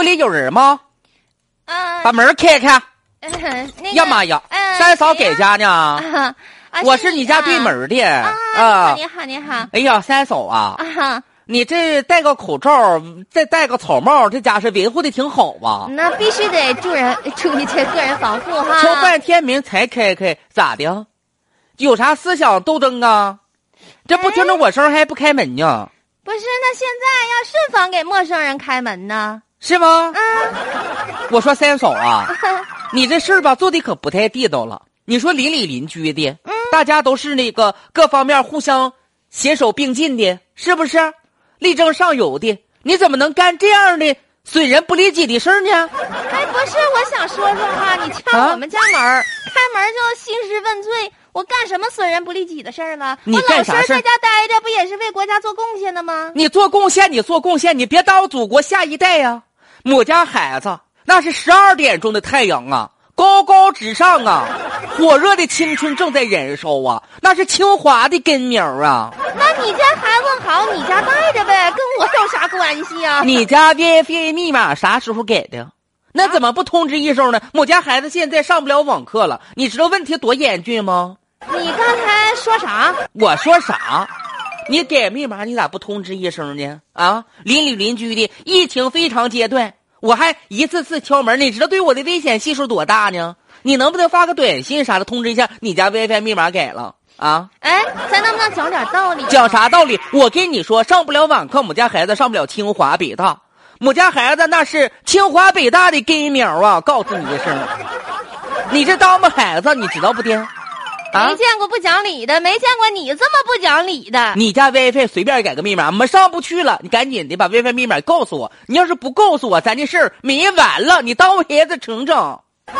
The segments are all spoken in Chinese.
屋里有人吗？啊，把门开开。呀妈呀，嗯三嫂在家呢？我是你家对门的啊，啊。你好，你好，哎呀，三嫂啊，啊，你这戴个口罩，再戴个草帽，这家是维护的挺好吧？那必须得注人注意这个人防护哈。敲半天门才开开，咋的？有啥思想斗争啊？这不听着我声还不开门呢？不是，那现在要顺房给陌生人开门呢？是吗？嗯，我说三嫂啊，你这事儿吧做的可不太地道了。你说邻里邻居的，大家都是那个各方面互相携手并进的，是不是？力争上游的，你怎么能干这样的损人不利己的事儿呢？哎，不是，我想说说哈，你敲啊我们家门儿，开门就兴师问罪，我干什么损人不利己的事儿了？你我老实干啥事儿在家待着，不也是为国家做贡献的吗？你做贡献，你做贡献，你别耽误祖国下一代呀、我家孩子那是十二点钟的太阳啊，高高直上啊，火热的青春正在燃烧啊，那是清华的根苗啊。那你家孩子好，你家带着呗，跟我有啥关系啊？你家 WiFi 密码啥时候改的？那怎么不通知一声呢？我家孩子现在上不了网课了，你知道问题多严峻吗？你刚才说啥？我说啥？你改密码，你咋不通知一声呢？啊，邻里邻居的，疫情非常阶段，我还一次次敲门，你知道对我的危险系数多大呢？你能不能发个短信啥的通知一下，你家 WiFi 密码改了啊？哎，咱能不能讲点道理？讲啥道理？我跟你说，上不了网课，我们家孩子上不了清华北大。我们家孩子那是清华北大的根苗啊！告诉你一声，你这当不孩子，你知道不的？啊没，见过不讲理的，没见过你这么不讲理的。你家 WiFi 随便改个密码，我们上不去了，你赶紧的把 WiFi 密码告诉我。你要是不告诉我，咱这事儿没完了。你当我孩子成整？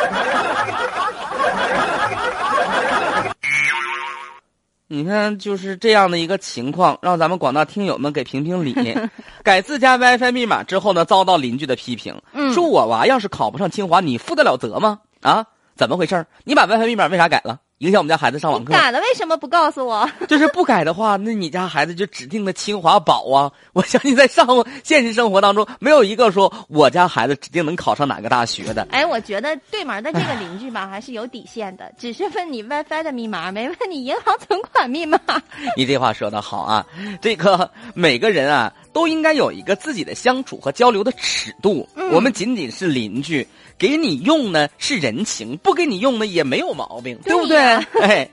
你看，就是这样的一个情况，让咱们广大听友们给评评理。改自家 WiFi 密码之后呢，遭到邻居的批评，嗯说我娃要是考不上清华，你负得了责吗？啊，怎么回事儿你把 WiFi 密码为啥改了？影响我们家孩子上网课？改了为什么不告诉我？就是不改的话，那你家孩子就指定的清华宝啊！我相信在上现实生活当中，没有一个说我家孩子指定能考上哪个大学的。哎，我觉得对门的这个邻居吧，还是有底线的，只是问你 WiFi 的密码，没问你银行存款密码。你这话说的好啊！这个每个人啊，都应该有一个自己的相处和交流的尺度。嗯我们仅仅是邻居，给你用呢是人情，不给你用呢也没有毛病，对不对？对 呀哎。